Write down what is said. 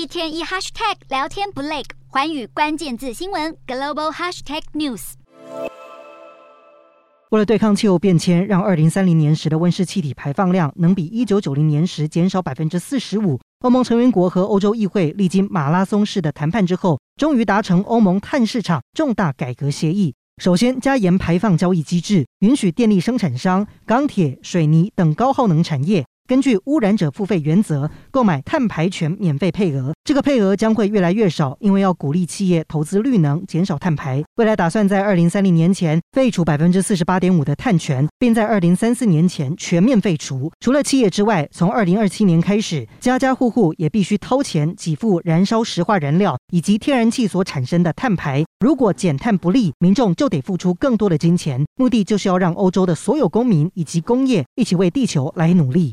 一天一 hashtag 聊天不累，寰宇关键字新闻 global hashtag news。为了对抗气候变迁，让二零三零年时的温室气体排放量能比一九九零年时减少百分之四十五，欧盟成员国和欧洲议会历经马拉松式的谈判之后，终于达成欧盟碳市场重大改革协议。首先，加严排放交易机制，允许电力生产商、钢铁、水泥等高耗能产业。根据污染者付费原则购买碳排权免费配额，这个配额将会越来越少，因为要鼓励企业投资绿能，减少碳排。未来打算在二零三零年前废除百分之四十八点五的碳权，并在二零三四年前全面废除。除了企业之外，从二零二七年开始，家家户户也必须掏钱给付燃烧石化燃料以及天然气所产生的碳排。如果减碳不利，民众就得付出更多的金钱。目的就是要让欧洲的所有公民以及工业一起为地球来努力。